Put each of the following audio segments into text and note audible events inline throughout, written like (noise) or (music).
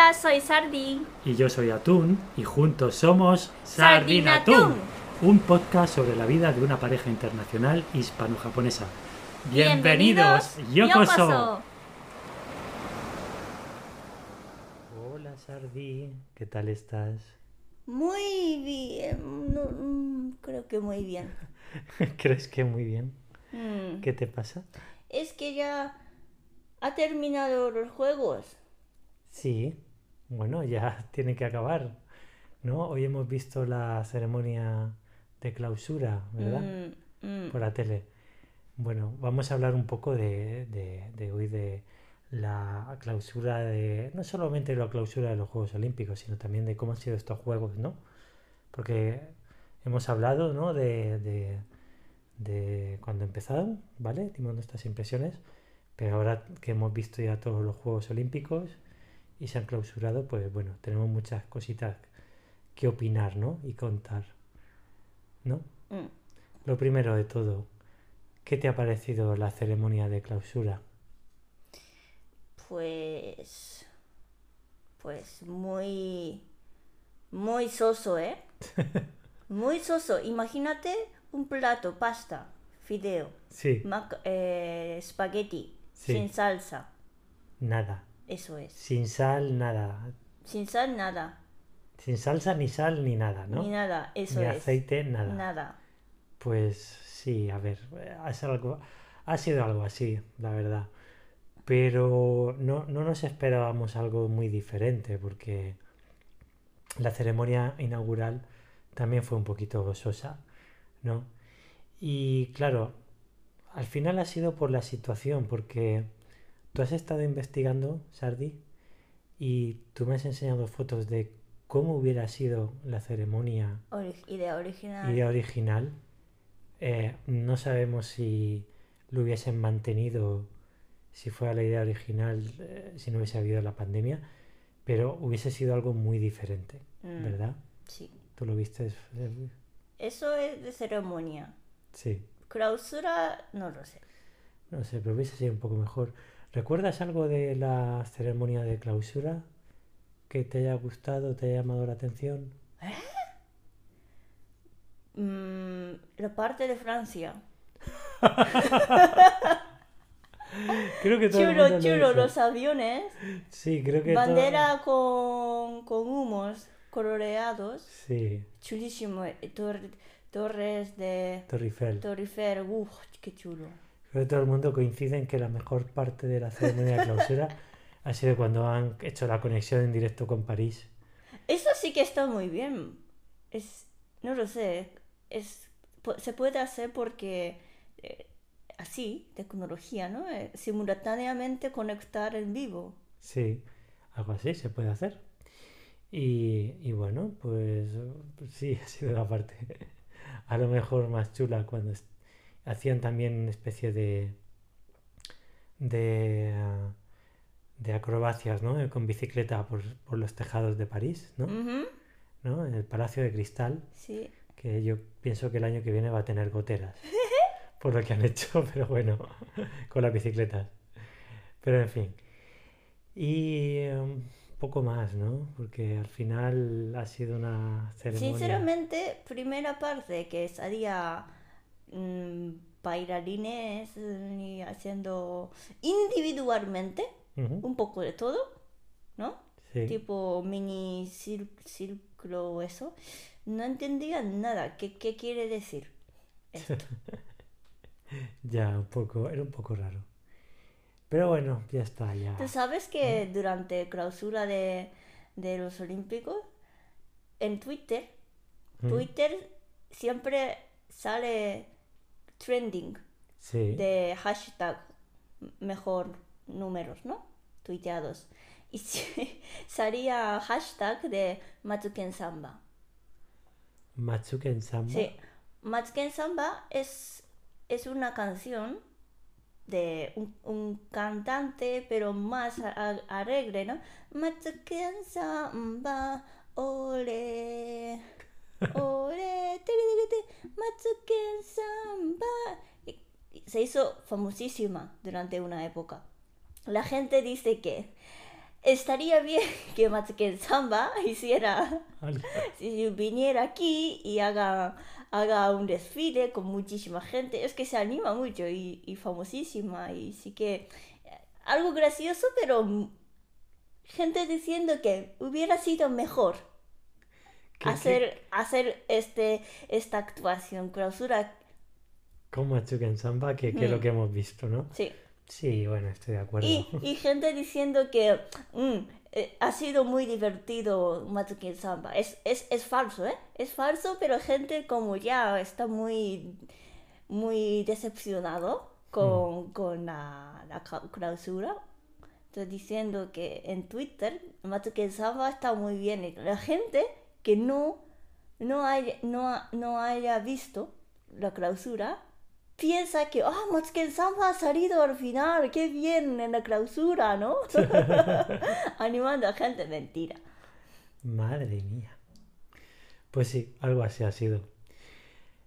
Hola, soy Sardi. Y yo soy Atún y juntos somos Sardinatún, un podcast sobre la vida de una pareja internacional hispano-japonesa. Bienvenidos, Yokoso. Hola Sardi, ¿qué tal estás? Muy bien, no, mm, creo que muy bien. (laughs) ¿Crees que muy bien? Mm, ¿Qué te pasa? Es que ya ha terminado los juegos. Sí, bueno, (laughs) ya tiene que acabar, ¿no? Hoy hemos visto la ceremonia de clausura, ¿verdad? Mm, mm. por la tele. Bueno, vamos a hablar un poco de, de- de hoy de la clausura de, no solamente la clausura de los Juegos Olímpicos, sino también de cómo han sido estos Juegos, ¿no? Porque hemos hablado, ¿no? De, de, de cuando empezaron, ¿vale? Dimos nuestras impresiones, pero ahora que hemos visto ya todos los Juegos Olímpicos y se han clausurado, pues bueno, tenemos muchas cositas que opinar, ¿no? Y contar, ¿no? Mm. Lo primero de todo, ¿qué te ha parecido la ceremonia de clausura? Pues. Pues muy. Muy soso, ¿eh? (laughs) Muy soso. Imagínate un plato, pasta, fideo, Sí, mac- eh, espagueti, Sí. sin salsa. nada. Eso es. Sin sal, nada. Sin sal, nada. Sin salsa, ni sal, ni nada, ¿no? Ni nada. Eso Ni es. aceite, nada. Nada. Pues sí, a ver, eh, es algo, ha sido algo así, la verdad. Pero no, no nos esperábamos algo muy diferente, porque la ceremonia inaugural también fue un poquito gozosa, ¿no? Y claro, al final ha sido por la situación, porque tú has estado investigando, Sardi, y tú me has enseñado fotos de cómo hubiera sido la ceremonia Ori- idea original. idea original. Eh, no sabemos si lo hubiesen mantenido, si fuera la idea original, eh, si no hubiese habido la pandemia, pero hubiese sido algo muy diferente, Mm, ¿verdad? Sí. ¿Tú lo viste? Eso es de ceremonia. Sí, Clausura, no lo sé. no sé, pero hubiese sido un poco mejor. ¿Recuerdas algo de la ceremonia de clausura que te haya gustado, te haya llamado la atención? Mm, la parte de Francia. (laughs) Creo que todo Chulo, lo chulo, los aviones. Sí, creo que todo- Bandera con, con humos coloreados. Sí, Chulísimo. eh, tor- torres de Torre Eiffel. Torre Eiffel. Uf, qué chulo. Creo que todo el mundo coincide en que la mejor parte de la ceremonia de clausura (laughs) ha sido cuando han hecho la conexión en directo con París. Eso sí que está muy bien. Es, no lo sé. Es, se puede hacer porque eh, así, tecnología, ¿no? Eh, simultáneamente conectar en vivo. Sí, algo así se puede hacer. Y, y bueno, pues sí, (laughs) ha sido la parte (laughs) a lo mejor más chula cuando hacían también una especie de de, ah, de acrobacias, ¿no? Con bicicleta por, por los tejados de París, ¿no? Ujú, ¿No? En el Palacio de Cristal. Sí. que yo pienso que el año que viene va a tener goteras (laughs) por lo que han hecho, (laughs) pero bueno, con las bicicletas. Pero en fin. Y un poco más, ¿no? Porque al final ha sido una ceremonia. Sinceramente, primera parte que salía mm, bailarines mm, y haciendo individualmente un poco de todo, ¿no? sí. Tipo mini círculo o eso. No entendía nada. ¿Qué, qué quiere decir? esto? (laughs) Ya, un poco, era un poco raro. Pero bueno, ya está, ya. ¿Tú sabes que durante clausura de, de los Olímpicos, en Twitter, Twitter siempre sale trending Sí. de hashtag mejor números, ¿no? Tuiteados. Y (laughs) sí, salía hashtag de Matsuken Samba. Matsuken Samba. Sí, Matsuken Samba es, es una canción de un, un cantante, pero más alegre, ¿no? Matsuken Samba, ole, y Se hizo famosísima durante una época. La gente dice que estaría bien (laughs) que Matsuken Samba (laughs) hiciera, si viniera aquí y haga, haga un desfile con muchísima gente. Es que se anima mucho y, y famosísima y sí que eh, algo gracioso, pero gente diciendo que hubiera sido mejor ¿Qué- hacer, hacer este, esta actuación, clausura. Como Achuken Samba, que, que es lo Mm. que hemos visto, ¿no? Sí. Sí, bueno, estoy de acuerdo. Y, y gente diciendo que mm, eh, ha sido muy divertido Matsuki Samba. Es, es, es falso, ¿eh? Es falso, pero gente como ya está muy, muy decepcionado con, con la, clausura. Estoy diciendo que en Twitter Matsuki Samba está muy bien. La gente que no, no, haya, no, no haya visto la clausura piensa que, ah, Matsuken Samba ha salido al final, qué bien en la clausura, ¿no? (laughs) Animando a gente, mentira. Madre mía. Pues sí, algo así ha sido.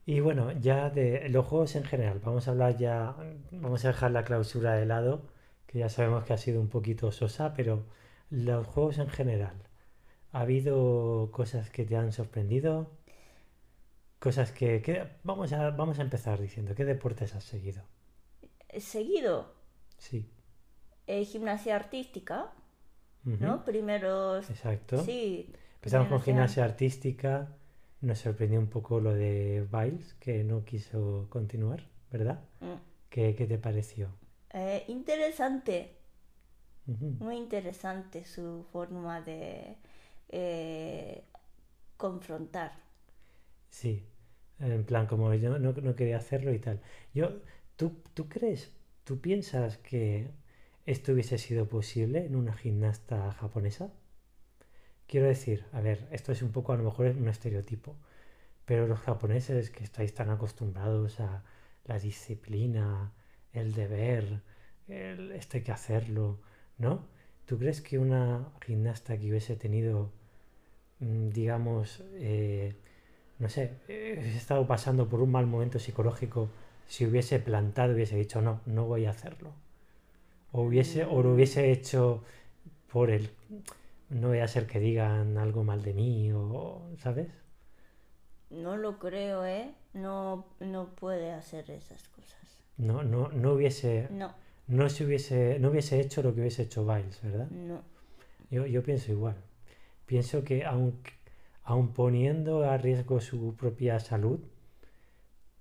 Y bueno, ya de los juegos en general, vamos a hablar ya, vamos a dejar la clausura de lado, que ya sabemos que ha sido un poquito sosa, pero los juegos en general, ¿ha habido cosas que te han sorprendido? Cosas que, que- vamos a, vamos a empezar diciendo, ¿qué deportes has seguido? Seguido, Sí. eh, gimnasia artística, ujú, ¿no? Primeros, Exacto. sí. Empezamos con gimnasia artística. Nos sorprendió un poco lo de Biles, que no quiso continuar, ¿verdad? Mm. ¿Qué, qué te pareció? Eh, interesante, muy interesante su forma de eh, confrontar. Sí, en plan, como yo no, no quería hacerlo y tal. Yo, ¿tú, ¿Tú crees, tú piensas que esto hubiese sido posible en una gimnasta japonesa? Quiero decir, a ver, esto es un poco, a lo mejor un estereotipo, pero los japoneses que estáis tan acostumbrados a la disciplina, el deber, el hay que hacerlo, ¿no? ¿Tú crees que una gimnasta que hubiese tenido, digamos, eh, no sé, eh, hubiese estado pasando por un mal momento psicológico, si hubiese plantado, hubiese dicho, no, no voy a hacerlo? O, hubiese, o lo hubiese hecho por el, no voy a ser que digan algo mal de mí, o, ¿sabes? No lo creo, ¿eh? No, no puede hacer esas cosas. No, no, no hubiese, No, no se hubiese, no hubiese hecho lo que hubiese hecho Biles, ¿verdad? no. Yo, yo pienso igual. Pienso que aun, aun poniendo a riesgo su propia salud,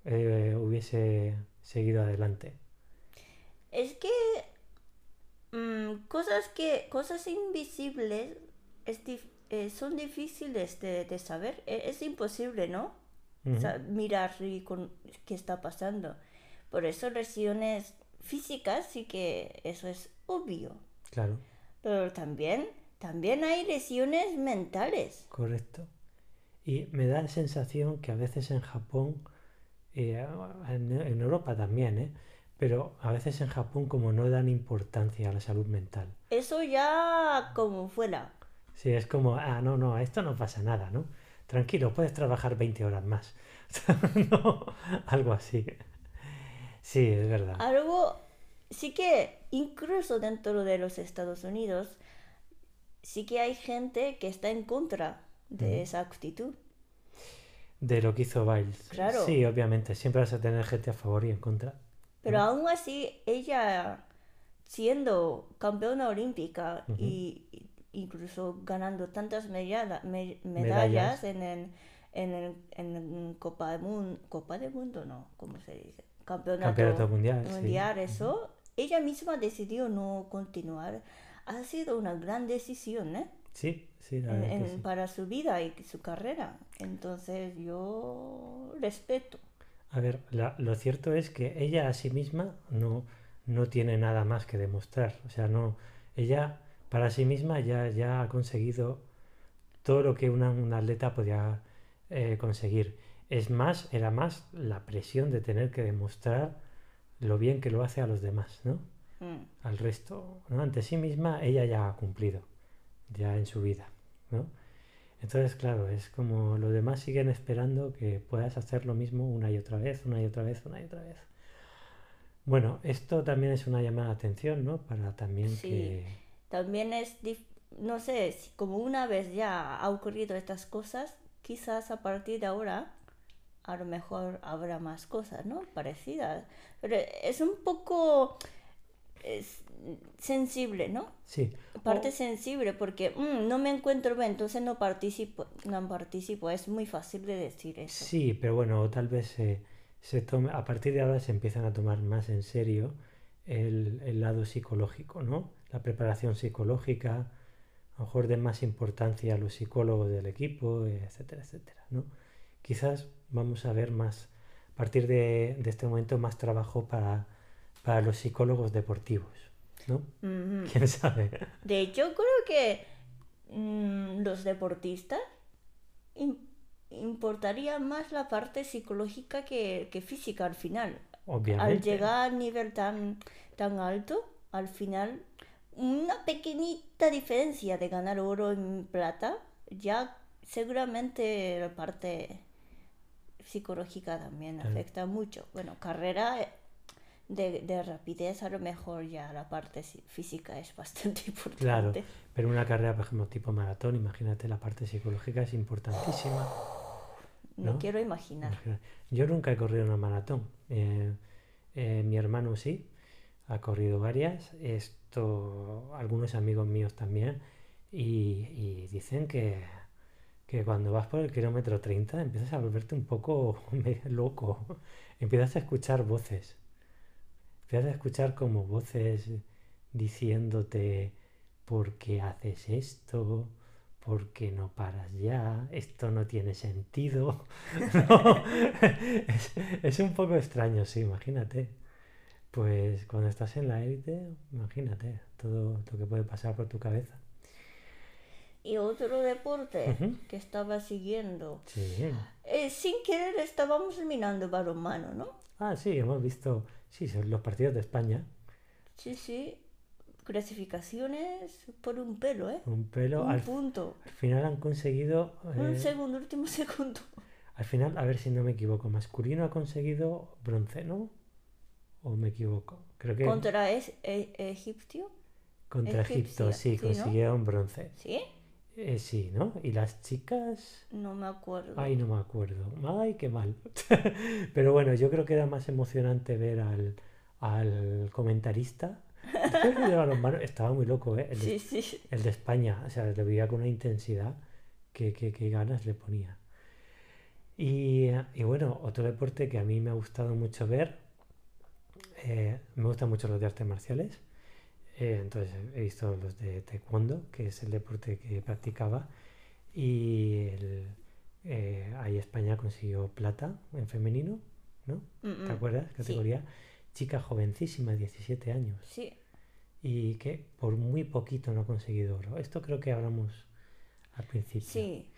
eh, hubiese seguido adelante. Es que mm, cosas que cosas invisibles es dif- eh, son difíciles de, de saber. E- Es, imposible, ¿no? Mirar y con qué está pasando. Por eso lesiones físicas sí que eso es obvio. Claro, Pero también también hay lesiones mentales. correcto. Y me da la sensación que a veces en Japón, eh, en, en Europa también, ¿eh? pero a veces en Japón como no dan importancia a la salud mental. Eso ya como fuera. Sí, es como, ah, no, no, esto no pasa nada, ¿no? Tranquilo, puedes trabajar 20 horas más. (laughs) No, algo así. Sí, es verdad. Algo, sí que incluso dentro de los Estados Unidos, sí que hay gente que está en contra de esa actitud. De lo que hizo Biles. Claro. Sí, obviamente, siempre vas a tener gente a favor y en contra. Pero aún así, ella siendo campeona olímpica Ujú. y y incluso ganando tantas medalla- me- Medallas. medallas, en el, en el, en Copa de Mundo, Copa de Mundo, no, ¿cómo se dice? Campeonato, Campeonato mundial, sí. mundial, eso, ella misma decidió no continuar. Ha sido una gran decisión, ¿eh? Sí, sí, la En- sí. para su vida y su carrera. Entonces yo respeto. A ver, la- lo cierto es que ella a sí misma no, no tiene nada más que demostrar. O sea, no, ella para sí misma ya, ya ha conseguido todo lo que una, un atleta podía eh, conseguir. Es más, era más la presión de tener que demostrar lo bien que lo hace a los demás, ¿no? Mm. Al resto, ¿no? Ante sí misma ella ya ha cumplido, ya en su vida, ¿no? Entonces, claro, es como los demás siguen esperando que puedas hacer lo mismo una y otra vez, una y otra vez, una y otra vez. Bueno, esto también es una llamada de atención, ¿no? Para también Sí. que... también es, dif- no sé, si como una vez ya ha ocurrido estas cosas, quizás a partir de ahora a lo mejor habrá más cosas, ¿no? Parecidas. Pero es un poco sensible, ¿no? Sí. Parte O- sensible porque "Mm, no me encuentro bien, entonces no participo, no participo. Es muy fácil de decir eso. Sí, pero bueno, tal vez se, se tome, a partir de ahora se empiezan a tomar más en serio el, el lado psicológico, ¿no? La preparación psicológica, a lo mejor de más importancia a los psicólogos del equipo, etcétera, etcétera, ¿no? Quizás vamos a ver más, a partir de, de este momento, más trabajo para, para los psicólogos deportivos, ¿no? ¿Quién sabe? De hecho, creo que mm, los deportistas im- importaría más la parte psicológica que, que física al final. Al Obviamente. llegar al nivel tan, tan alto, al final, una pequeñita diferencia de ganar oro en plata, ya seguramente la parte psicológica también afecta mucho. Bueno, carrera eh, de, de rapidez a lo mejor ya la parte si- física es bastante (laughs) Claro, importante. pero una carrera, por ejemplo, tipo maratón, imagínate, la parte psicológica es importantísima. No ¿no? quiero imaginar. Imagina- Yo nunca he corrido una maratón. Eh, eh, mi hermano sí, ha corrido varias. Esto, algunos amigos míos también. Y, y dicen que, que cuando vas por el kilómetro 30 empiezas a volverte un poco (laughs) loco. Empiezas a escuchar voces. Empiezas a escuchar como voces diciéndote por qué haces esto, por qué no paras ya, esto no tiene sentido. (laughs) No, es, es un poco extraño, sí, imagínate. Pues cuando estás en la élite, imagínate todo lo que puede pasar por tu cabeza. Y otro deporte que estaba siguiendo. Sí. Eh, sin querer estábamos mirando balonmano, ¿no? Ah, sí, hemos visto, sí, son los partidos de España. Sí, sí. Clasificaciones por un pelo, ¿eh? Un pelo, un al, punto. al final han conseguido, Un eh, segundo, último (laughs) segundo. al final, a ver si no me equivoco, masculino ha conseguido bronce, ¿no? ¿O me equivoco? Creo que Contra es, e- egipcio, contra Egipto, egipcia, sí, sí, ¿no? consiguieron bronce. ¿sí? Eh, sí, ¿no? Y las chicas... No me acuerdo. Ay, no me acuerdo. Ay, qué mal. (laughs) Pero bueno, yo creo que era más emocionante ver al, al comentarista. Estaba muy loco, ¿eh? El de, Sí, sí. el de España. O sea, lo veía con una intensidad que, que, que ganas le ponía. Y, y bueno, otro deporte que a mí me ha gustado mucho ver. eh, me gustan mucho los de artes marciales. Eh, entonces he visto los de taekwondo, que es el deporte que practicaba. Y el, eh, ahí España consiguió plata en femenino, ¿no? Mm, ¿Te acuerdas? Categoría. Chica jovencísima, 17 años. Sí. Y que por muy poquito no ha conseguido oro. Esto creo que hablamos al principio. Sí.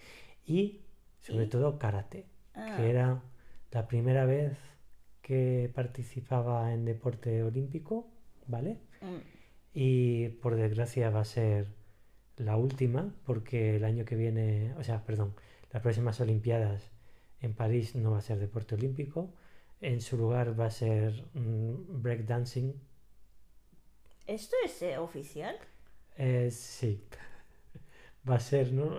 Y sobre ¿Y? todo karate, Ah, que era la primera vez que participaba en deporte olímpico, ¿vale? mm. Y por desgracia va a ser la última, porque el año que viene, o sea, perdón, las próximas Olimpiadas en París no va a ser deporte olímpico. En su lugar va a ser mm, breakdancing. ¿Esto es eh, oficial? Eh, sí, (laughs) va a ser, ¿no?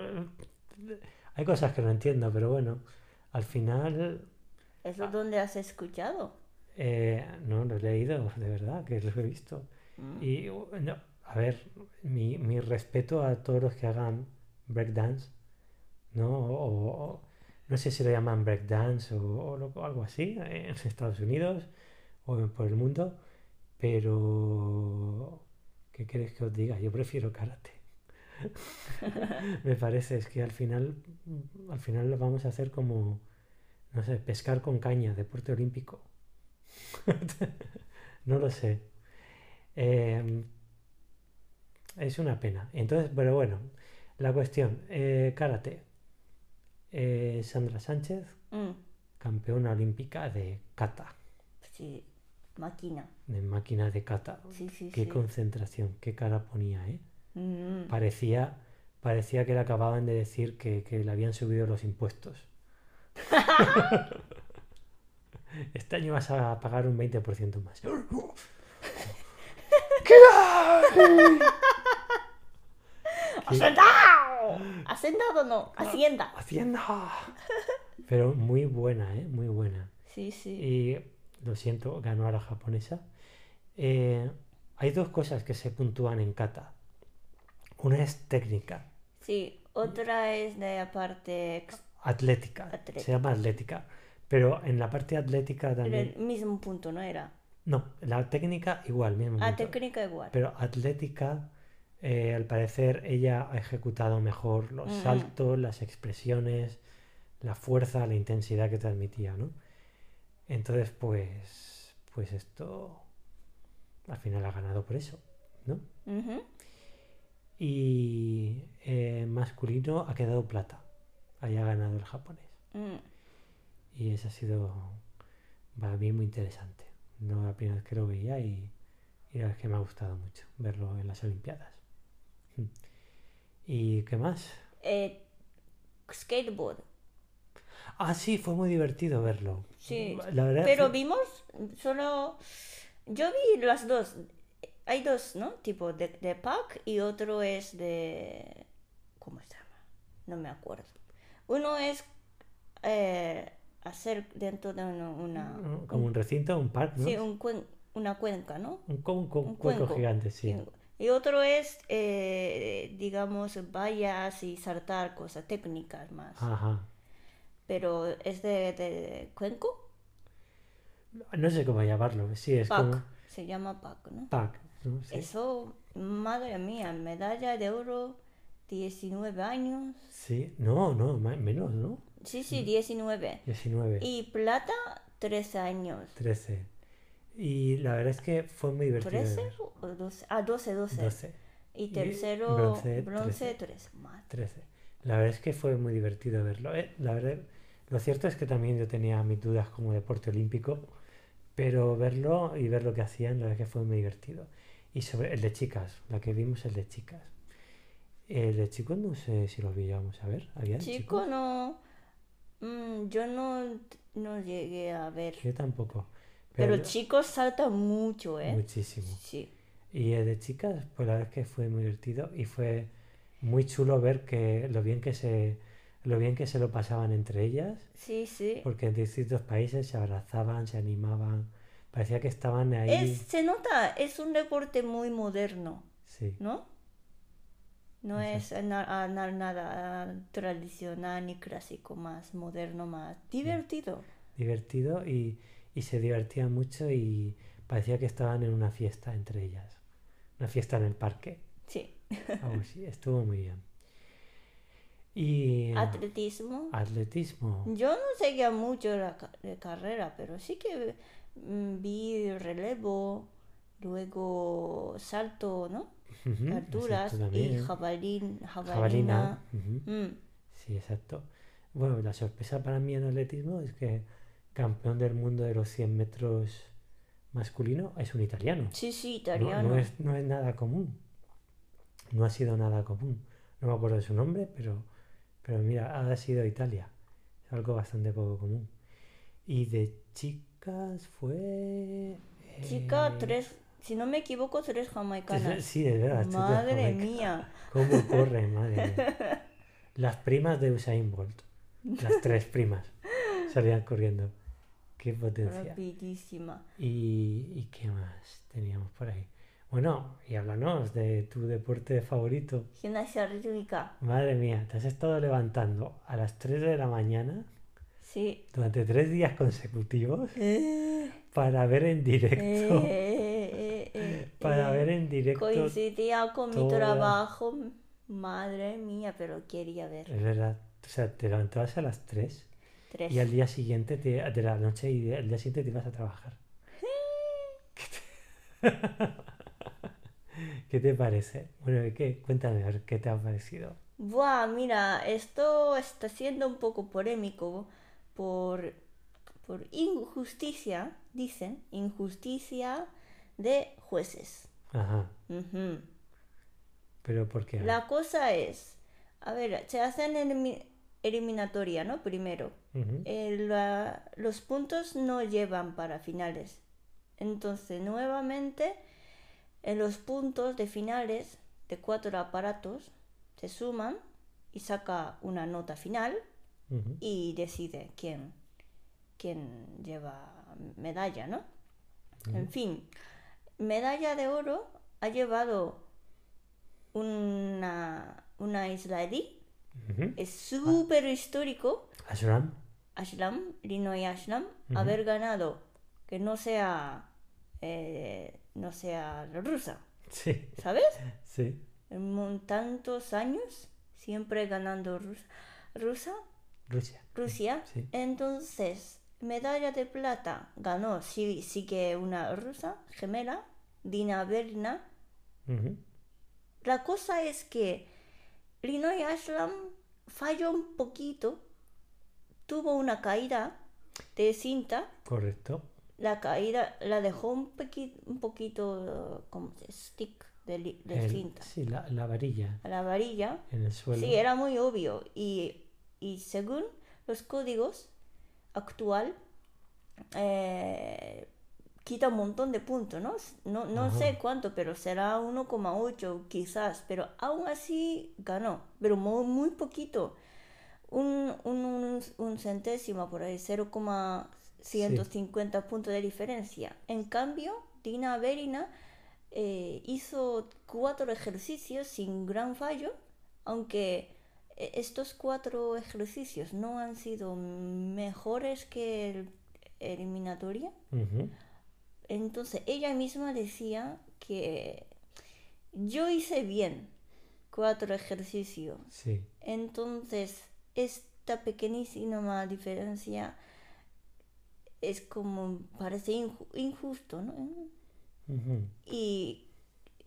Hay cosas que no entiendo, pero bueno, al final ¿Eso donde has escuchado? eh, no lo he leído, de verdad, que lo he visto. Mm. Y no, a ver, mi, mi respeto a todos los que hagan breakdance, ¿no? O, o- no sé si lo llaman breakdance o, o algo así en (laughs) Estados Unidos o en- por el mundo, pero ¿qué queréis que os diga? Yo prefiero karate. (laughs) Me parece, es que al final, al final lo vamos a hacer como, no sé, pescar con caña, deporte olímpico. (laughs) No lo sé. Eh, es una pena. Entonces, pero bueno, la cuestión, eh, karate. Eh, Sandra Sánchez, Mm. campeona olímpica de kata, Sí. Máquina. de máquina de kata. Sí, sí, Qué sí. concentración, qué cara ponía, ¿eh? Mm. Parecía, parecía que le acababan de decir que, que le habían subido los impuestos. (laughs) Este año vas a pagar un 20% más. (laughs) ¡Hacendado! Hacendado no, Hacienda. Hacienda. (laughs) Pero muy buena, ¿eh? Muy buena. Sí, sí. Y lo siento, ganó a la japonesa. Eh, hay dos cosas que se puntúan en kata. Una es técnica, Sí, otra es de aparte ex- atlética. Atlética. Se llama atlética. Pero en la parte atlética pero también. el mismo punto, ¿no era? No, la técnica igual, mismo. Ah, punto. técnica igual. Pero atlética, eh, al parecer, ella ha ejecutado mejor los Mm. saltos, las expresiones, la fuerza, la intensidad que transmitía, ¿no? Entonces, pues, pues esto al final ha ganado por eso, ¿no? Y eh, masculino ha quedado plata. Ahí ha ganado el japonés. Mm. Y eso ha sido para mí muy interesante. No la primera vez que lo veía y, y la verdad es que me ha gustado mucho verlo en las Olimpiadas. ¿Y qué más? Eh, skateboard. Ah, sí, fue muy divertido verlo. Sí, La verdad Pero fue- vimos solo... Yo vi las dos. Hay dos, ¿no? Tipo de, de pack y otro es de... ¿Cómo se llama? No me acuerdo. Uno es eh, hacer dentro de una... una- como un recinto, un parque, ¿no? sí, un cuen- una cuenca, ¿no? Un, un un cuenco gigante, sí. Y otro es, eh, digamos, vallas y saltar cosas técnicas más. Ajá. Pero es de, de cuenco, No sé cómo llamarlo. Sí, es pack. como Se llama pack, ¿no? pack. ¿no? Sí. Eso, madre mía, medalla de oro, 19 años. Sí. No, no, menos, ¿no? Sí, sí, 19. 19, Y plata, 13 años. 13. Y la verdad es que fue muy divertido. de ¿13 ver. o 12? Ah, 12, 12. 12. Y tercero, bronce, bronce, 13. 13. Madre. 13. La verdad es que fue muy divertido verlo. ¿eh? La verdad, lo cierto es que también yo tenía mis dudas como deporte olímpico, pero verlo y ver lo que hacían, la verdad es que fue muy divertido. Y sobre el de chicas, la que vimos el de chicas. El de chicos no sé si lo veíamos a ver. ¿Había Chico, chicos? no. Mm, yo no, no llegué a ver. Yo tampoco. Pero Pero, chicos saltan mucho, ¿eh? muchísimo. Sí. Y el de chicas, pues la verdad es que fue muy divertido y fue muy chulo ver que lo bien que se lo bien que se lo pasaban entre ellas. Sí, sí. porque en distintos países se abrazaban, se animaban, parecía que estaban ahí. Es, se nota, es un deporte muy moderno, Sí, ¿no? No es na- na- nada tradicional ni clásico, más moderno, más divertido. divertido y, y se divertían mucho y parecía que estaban en una fiesta entre ellas, una fiesta en el parque, Sí. algo así, (laughs) estuvo muy bien. Y Atletismo. atletismo, Yo no seguía mucho la de carrera, pero sí que mm, vi relevo, luego salto, ¿no? Ujú, Alturas exacto, y jabalín, jabalina, jabalina. Mm, sí, exacto. Bueno, la sorpresa para mí en atletismo es que campeón del mundo de los 100 metros masculino es un italiano. Sí, sí, No, italiano. no es, no es nada común. No ha sido nada común. No me acuerdo de su nombre, pero, pero mira, ha sido Italia. Es algo bastante poco común. Y de chicas fue... Chica, eh, tres, si no me equivoco, tres jamaicanas. (laughs) Sí, de verdad. Madre mía. ¿Cómo corre, (laughs) madre mía? Las primas de Usain Bolt. Las tres primas. Salían corriendo. Qué potencia. Rapidísima. ¿Y, y qué más teníamos por ahí? Bueno, y háblanos de tu deporte favorito. Gimnasia rítmica. Madre mía, te has estado levantando a las 3 de la mañana Sí. durante tres días consecutivos Eh, para ver en directo, eh, eh, para ver en directo. Coincidía con mi trabajo. Madre mía, pero quería ver. Es verdad, o sea, te levantabas a las 3 Tres. y al día siguiente, te- de la noche y al día siguiente te ibas a trabajar. ¿Qué te, (laughs) ¿Qué te parece? Bueno, ¿qué? Cuéntame, a ver, ¿qué te ha parecido? Buah, mira, esto está siendo un poco polémico por, por injusticia, dicen, injusticia de jueces. Ajá, pero ¿por qué? La cosa es, a ver, se hacen elimi- eliminatoria, ¿no? Primero. Eh, la- los puntos no llevan para finales. Entonces, nuevamente, en los puntos de finales de cuatro aparatos, se suman y saca una nota final Y decide quién, quién lleva medalla, ¿no? En fin, medalla de oro ha llevado una, una israelí, Ujú. es súper histórico, Ashram. Ashram, Linoy Ashram, haber ganado que no sea, eh, no sea rusa, Sí, ¿sabes? sí. En tantos años, siempre ganando rus- rusa, Rusia. Rusia. Sí. Entonces, medalla de plata ganó, sí, sí que una rusa, gemela, Dina Berna. La cosa es que Linoy Ashram falló un poquito, tuvo una caída de cinta, Correcto. la caída la dejó un, poquito como stick de, de El- cinta sí, la, la varilla la varilla. en el suelo. Sí, era muy obvio. Y, y según los códigos actual, eh, quita un montón de puntos, ¿no? No, no sé cuánto, pero será 1,8 quizás. Pero aún así ganó, pero muy, muy poquito. Un, un, un, un centésimo por ahí, 0,150 puntos de diferencia. En cambio, Dina Verina eh, hizo cuatro ejercicios sin gran fallo, aunque estos cuatro ejercicios no han sido mejores que el eliminatoria. Entonces ella misma decía que yo hice bien cuatro ejercicios. Sí. Entonces esta pequeñísima diferencia es como parece inju- injusto, y,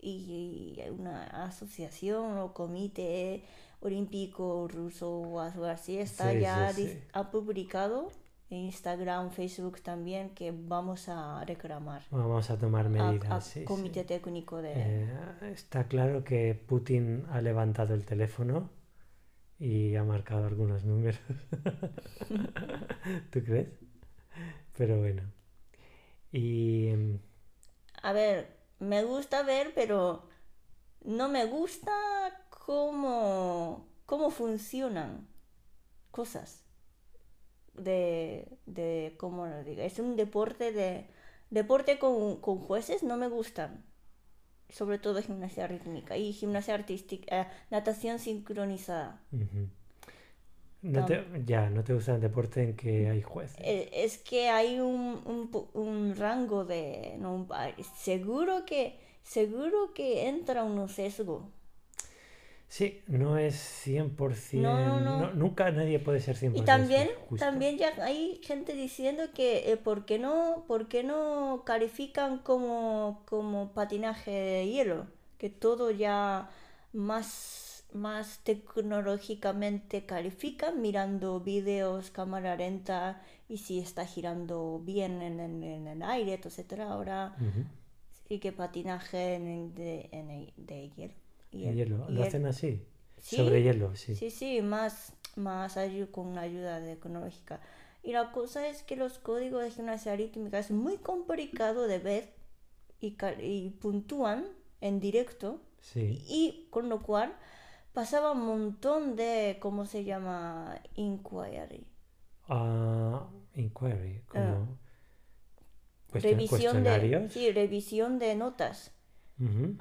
y una asociación o comité olímpico ruso o algo así está Sí, ya sí, dis- sí. ha publicado en Instagram, Facebook también que vamos a reclamar Vamos a tomar medidas. a comité técnico de Eh, está claro que Putin ha levantado el teléfono y ha marcado algunos números. (laughs) ¿Tú crees? Pero bueno. Y mm, a ver me gusta ver pero no me gusta cómo cómo funcionan cosas de, de cómo lo digo es un deporte de deporte con, con jueces no me gustan sobre todo gimnasia rítmica y gimnasia artística eh, natación sincronizada ujú. no te, ya, no te gusta el deporte en que hay jueces. Eh, es que hay un, un, rango de no, seguro que seguro que entra un sesgo Sí, no es 100%. No, no, no. no- nunca nadie puede ser 100% Y también, justo. también ya hay gente diciendo que eh, ¿por, qué no, ¿por qué no califican como, como patinaje de hielo? Que todo ya más, más tecnológicamente califican mirando videos, cámara lenta y si está girando bien en, en- en el aire, etcétera. Ahora sí que patinaje en, de, de hielo. El hielo. ¿Lo hacen así? Sí, Sobre hielo, sí. Sí, sí, más, más con ayuda tecnológica. Y la cosa es que los códigos de gimnasia rítmica es muy complicado de ver y, y puntúan en directo Sí. y con lo cual pasaba un montón de, ¿cómo se llama? Inquiry. Ah, inquiry, como cuestion- Revisión de, sí, revisión de notas.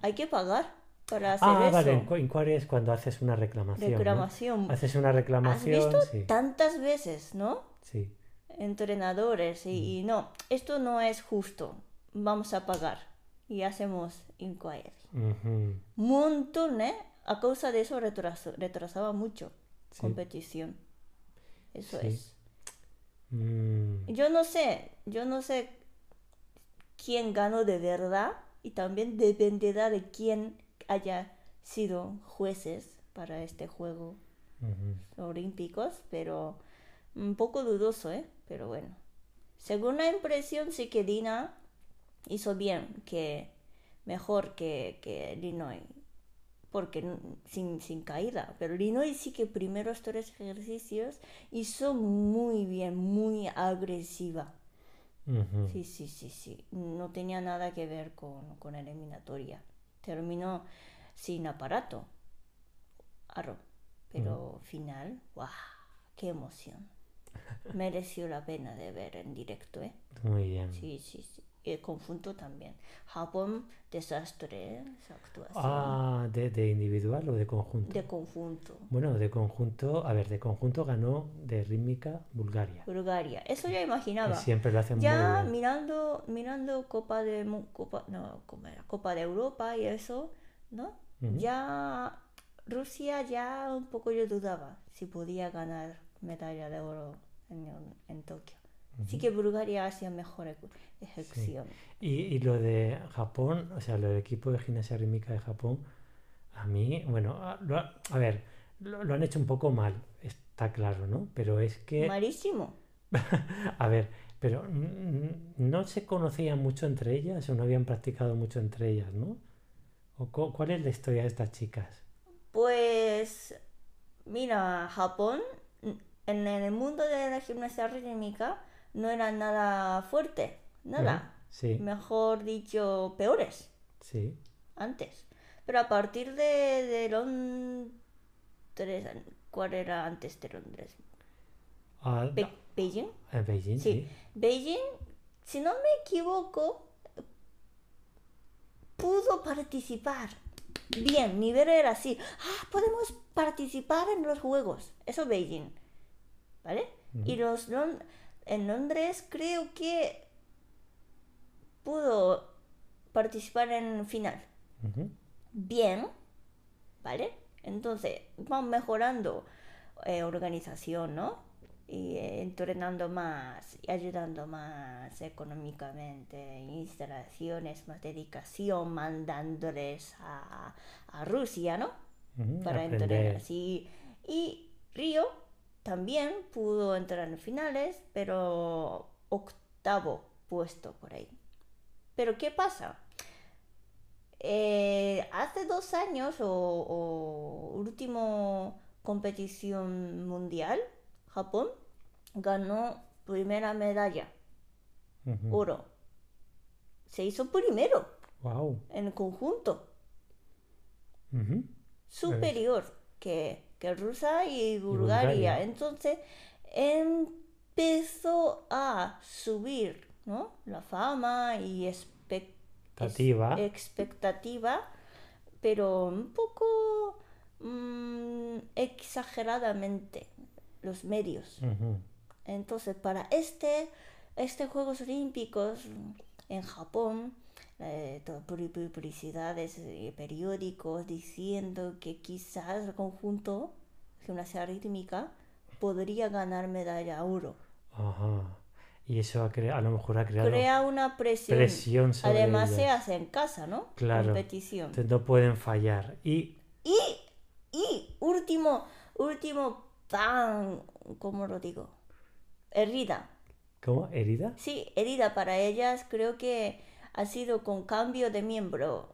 Hay que pagar para hacer Ah, eso. vale, inqu- inquiry es cuando haces una reclamación. ¿no? Reclamación. Haces una ¿Has reclamación, visto sí. tantas veces, no? Sí. entrenadores y, y no, esto no es justo, vamos a pagar y hacemos inquiry. Ujú. Montón, ¿eh? A causa de eso retrasó- retrasaba mucho Sí. competición. Eso Sí. es. Mm, Yo no sé, yo no sé quién ganó de verdad y también dependerá de quién haya sido jueces para este juego olímpicos, pero un poco dudoso, ¿eh? Pero bueno. Según la impresión, sí que Dina hizo bien, que mejor que, que Linoy, porque sin, sin caída. Pero Linoy sí que primeros tres ejercicios hizo muy bien, muy agresiva. Sí, sí, sí, sí. No tenía nada que ver con, con eliminatoria. Terminó sin aparato. aro. Pero final, ¡guau! ¡Qué emoción! (laughs) Mereció la pena de ver en directo, ¿eh? Muy bien. Sí, sí, sí. El conjunto también. Japón, desastre, ¿eh? Esa actuación. Ah, ¿de, de individual o de conjunto? De conjunto. Bueno, de conjunto, a ver, de conjunto ganó de rítmica Bulgaria. Bulgaria. Eso ya imaginaba. siempre lo hacen muy Ya bien. mirando, mirando Copa de Copa, no, ¿cómo era? Copa de Europa y eso, ¿no? Ujú. Ya Rusia ya un poco yo dudaba si podía ganar medalla de oro en, en Tokio. Así que Bulgaria hacía mejor ecu- ejecución. Y, y lo de Japón, o sea, lo del equipo de gimnasia rítmica de Japón, a mí, bueno, a, lo ha- a ver, lo, lo han hecho un poco mal, está claro, ¿no? Pero es que, Malísimo. (laughs) a ver, pero no se conocían mucho entre ellas o no habían practicado mucho entre ellas, ¿no? ¿O cu- ¿Cuál es la historia de estas chicas? Pues, mira, Japón, en el mundo de la gimnasia rítmica, no era nada fuerte, nada. Sí, Mejor dicho, peores sí. antes. Pero a partir de, de Londres, ¿cuál era antes de Londres? Ah, Be- Beijing. en Beijing, Sí. sí. Beijing, si no me equivoco, pudo participar. Bien, nivel era así. Ah, podemos participar en los juegos. Eso Beijing. ¿Vale? Y los en Londres creo que pudo participar en final. Bien, ¿vale? Entonces, van mejorando eh, organización, ¿no? Y eh, entrenando más, y ayudando más económicamente, instalaciones, más dedicación, mandándoles a, a Rusia, ¿no? Para aprender. entrenar así. Y Río también pudo entrar en finales, pero octavo puesto por ahí. Pero ¿qué pasa? Eh, hace dos años o, o último competición mundial, Japón ganó primera medalla, oro. Se hizo primero Wow. en el conjunto, superior que, que Rusia y Bulgaria. Bulgaria. Entonces empezó a subir ¿no? la fama y expec- Expectativa. expectativa, pero un poco mm, exageradamente los medios. Entonces, para este, este Juegos Olímpicos en Japón, eh, todo publicidades, eh, periódicos diciendo que quizás el conjunto gimnasia rítmica podría ganar medalla oro. Ajá. Y eso ha a lo mejor ha creado Crea una presión. presión sobre Además se hace en casa, ¿no? Claro. Competición. Entonces no pueden fallar. Y Y, y último, último pan, ¿cómo lo digo? Herida. ¿cómo? ¿Herida? Sí, herida para ellas creo que ha sido con cambio de miembro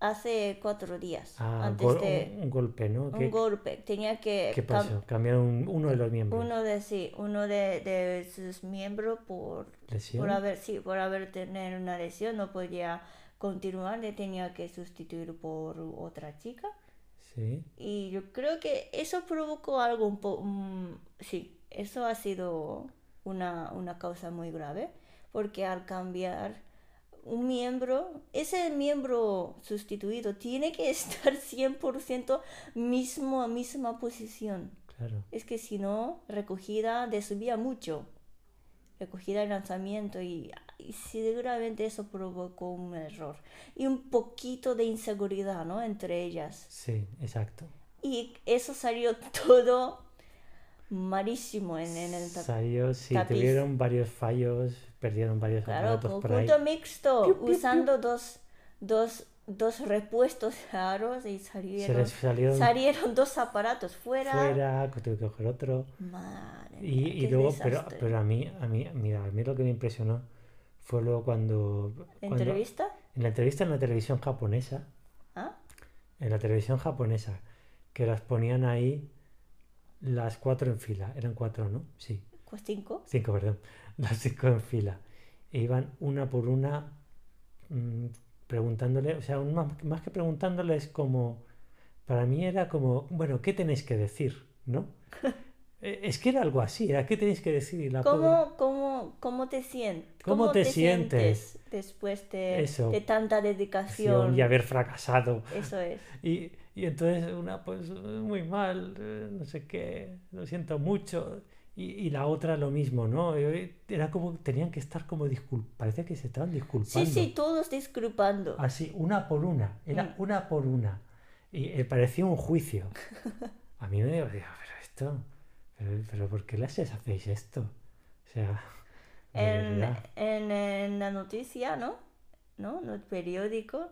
hace cuatro días. Ah, antes gol- de un, un golpe, ¿no? un ¿Qué, golpe. Tenía que qué cam- pasó? Cambiaron uno de los miembros. uno de sí, uno de, de sus miembros por, ¿Lesión? por haber sí, por haber tener una lesión, no podía continuar, le tenía que sustituir por otra chica. Sí. Y yo creo que eso provocó algo un poco... sí, eso ha sido una, una causa muy grave, porque al cambiar un miembro, ese miembro sustituido tiene que (laughs) estar 100% mismo, misma posición. Claro. Es que si no, recogida desvía mucho. Recogida y lanzamiento y, y seguramente eso provocó un error. Y un poquito de inseguridad, ¿no? Entre ellas. Sí, exacto. Y eso salió (laughs) todo malísimo en, en el tap- Salió, sí, tapiz. tuvieron varios fallos, perdieron varios Claro, aparatos por ahí. conjunto mixto, Piu, piu, piu. usando dos, dos, dos repuestos (laughs) raros y Se salieron, les salieron salieron dos aparatos fuera. fuera, que tuve que coger otro. Madre Y, mía, y luego, pero, pero a mí, a mí, mira, a mí lo que me impresionó fue luego cuando, cuando ¿Entrevista? en la entrevista en la televisión japonesa, ¿Ah? en la televisión japonesa, que las ponían ahí las cuatro en fila, eran cuatro, ¿no? Sí, ¿Pues cinco? cinco, perdón, (laughs) las cinco en fila. E iban una por una mm, preguntándole, o sea, un más, más que preguntándole es como para mí era como, bueno, ¿qué tenéis que decir? ¿No? (laughs) Eh, Es que era algo así, era ¿qué tenéis que decir? Y la pobre- ¿Cómo, cómo, cómo te sientes? ¿Cómo te sientes? después de, Eso. de tanta dedicación? y haber fracasado. Eso es. (laughs) Y, y entonces una, pues muy mal, eh, no sé qué, lo siento mucho. Y, y la otra lo mismo, ¿no? Y Era como, tenían que estar como discul parece que se estaban Sí, disculpando. sí, todos disculpando. Así, una por una, era Mm. una por una. Y eh, parecía un juicio. A mí me digo, pero esto, pero, pero ¿por qué les hacéis esto? O sea, En, en, en la noticia, ¿no? ¿No? En el periódico,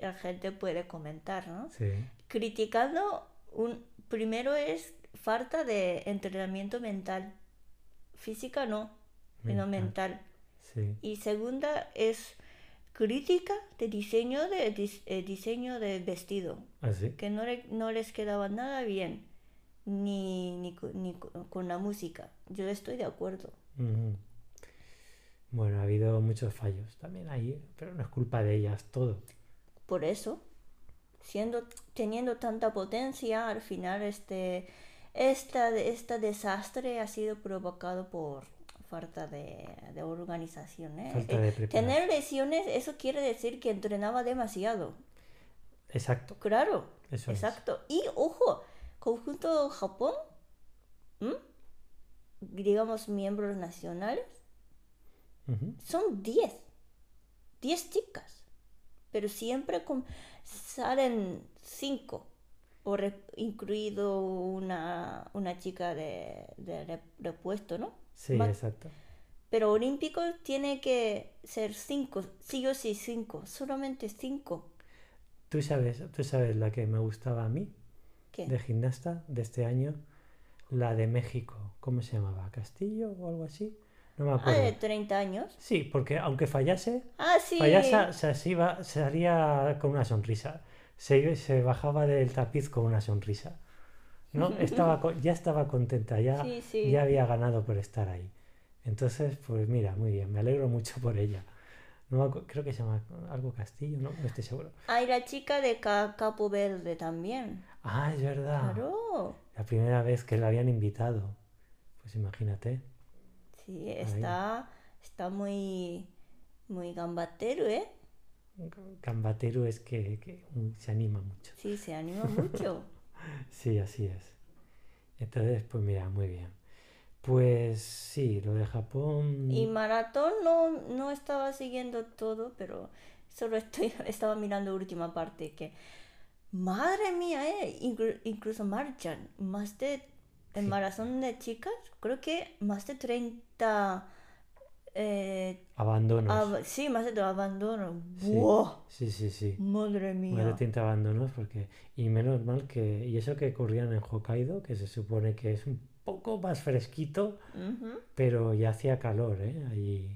la gente puede comentar, ¿no? Sí, Criticando, un, primero es falta de entrenamiento mental. Física no, sino mental. sí, Y segunda es crítica de diseño de, dis- eh, diseño de vestido, así. que no, le- no les quedaba nada bien, ni, ni, ni co- con la música. Yo estoy de acuerdo. Bueno, ha habido muchos fallos también ahí, pero no es culpa de ellas todo. Por eso, siendo, teniendo tanta potencia, al final este, esta, este desastre ha sido provocado por falta de, de organización. ¿eh? Falta de. Tener lesiones, eso quiere decir que entrenaba demasiado. Exacto, Claro, eso es. exacto. Y ojo, conjunto Japón, ¿m? digamos miembros nacionales, son 10. 10 chicas. Pero siempre con- salen 5. O re- incluido una, una chica de, de re- repuesto, ¿no? Sí, exacto. Pero olímpico tiene que ser 5, sí o sí 5, solamente 5. ¿Tú sabes, tú sabes la que me gustaba a mí ¿Qué? de gimnasta de este año? La de México. ¿Cómo se llamaba? ¿Castillo o algo así? No me Ah, acuerdo. de 30 años. Sí, porque aunque fallase, Ah, sí. fallase, se, se iba- salía con una sonrisa. Se, se bajaba del tapiz con una sonrisa. ¿No? (laughs) Estaba, ya estaba contenta, ya, Sí, sí. ya había ganado por estar ahí. Entonces, pues mira, muy bien, me alegro mucho por ella. No, creo que se llama algo Castillo, no, no estoy seguro. Hay la chica de Ca- Capo Verde también. Ah, es verdad. Claro. La primera vez que la habían invitado. Pues imagínate. Sí, está, está muy, muy gambatero, ¿eh? Cambateru es que, que, se anima mucho. Sí, se anima mucho. (laughs) Sí, así es. Entonces, pues mira, muy bien. Pues sí, lo de Japón. Y maratón no, no estaba siguiendo todo, pero solo estoy, (laughs) estaba mirando última parte que, madre mía, ¿eh? Inclu- incluso marchan más de, en Sí. maratón de chicas, creo que más de 30, eh, Abandonos. ab- sí, más de abandono. Sí. Sí, sí, sí. Madre Más de mía. 30 abandonos porque... Y menos mal que... Y eso que corrían en Hokkaido, que se supone que es un poco más fresquito, pero ya hacía calor, ¿eh? Allí.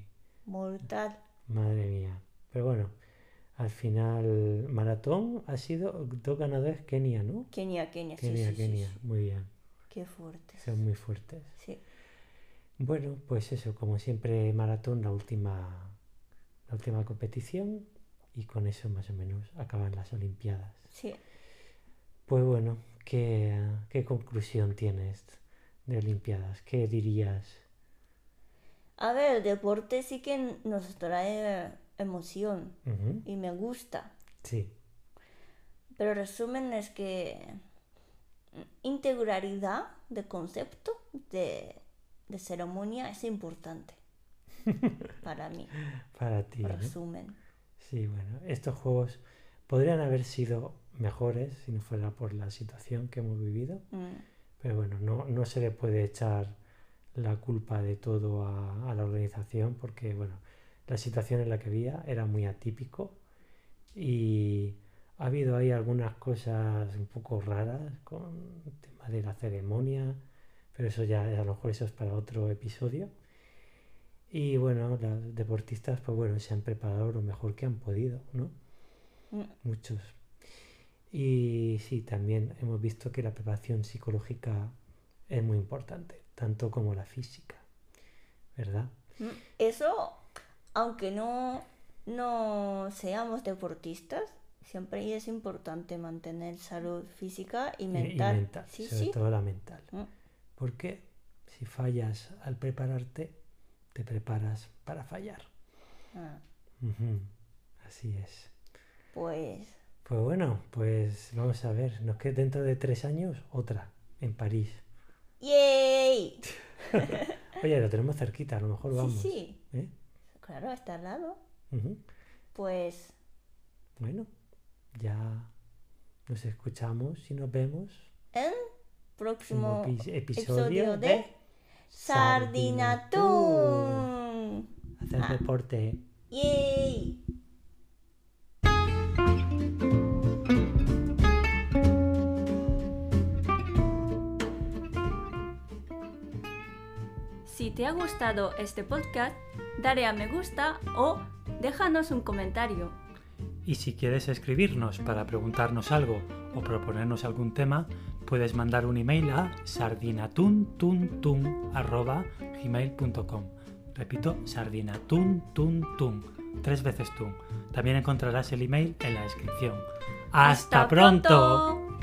Mortal. Madre mía. Pero bueno, al final maratón ha sido dos ganadores Kenia, ¿no? Kenia, Kenia, sí, Kenia, sí, Kenia. Muy bien. Qué fuerte. Son muy fuertes. Sí. Bueno, pues eso, como siempre, maratón, la última, la última competición y con eso más o menos acaban las Olimpiadas. Sí. Pues bueno, ¿qué, qué conclusión tienes de Olimpiadas? ¿Qué dirías? A ver, el deporte sí que nos trae emoción y me gusta. Sí, Pero resumen es que integralidad de concepto de, de ceremonia es importante (laughs) para mí. para ti. ¿no? Resumen. Sí, bueno, estos juegos podrían haber sido mejores si no fuera por la situación que hemos vivido, Mm, pero bueno, no, no se le puede echar la culpa de todo a, a la organización porque, bueno, la situación en la que había era muy atípico y ha habido ahí algunas cosas un poco raras con el tema de la ceremonia, pero eso ya a lo mejor eso es para otro episodio. Y bueno, los deportistas, pues bueno, se han preparado lo mejor que han podido, ¿no? mm, Muchos. Y sí, también hemos visto que la preparación psicológica es muy importante, tanto como la física, ¿verdad? mm. Eso, aunque no, no seamos deportistas, siempre es importante mantener salud física y Y- y mental. mental, sí, sobre sí. todo la mental. Mm. Porque si fallas al prepararte, te preparas para fallar. Ah, Así es. pues Pues bueno, pues vamos a ver. Nos queda dentro de tres años otra en París. ¡Yay! (laughs) Oye, lo tenemos cerquita, a lo mejor Sí, vamos. sí, ¿eh? claro, está al lado. Pues Bueno, ya nos escuchamos y nos vemos en próximo episodio de Sardinatún. Hacer Ah. deporte. ¡Yay! Si te ha gustado este podcast, dale a me gusta o déjanos un comentario. Y si quieres escribirnos para preguntarnos algo o proponernos algún tema, puedes mandar un email a sardinatuntun@gmail.com. Repito, sardinatuntun, tres veces tun. También encontrarás el email en la descripción. ¡Hasta, ¡Hasta pronto! pronto!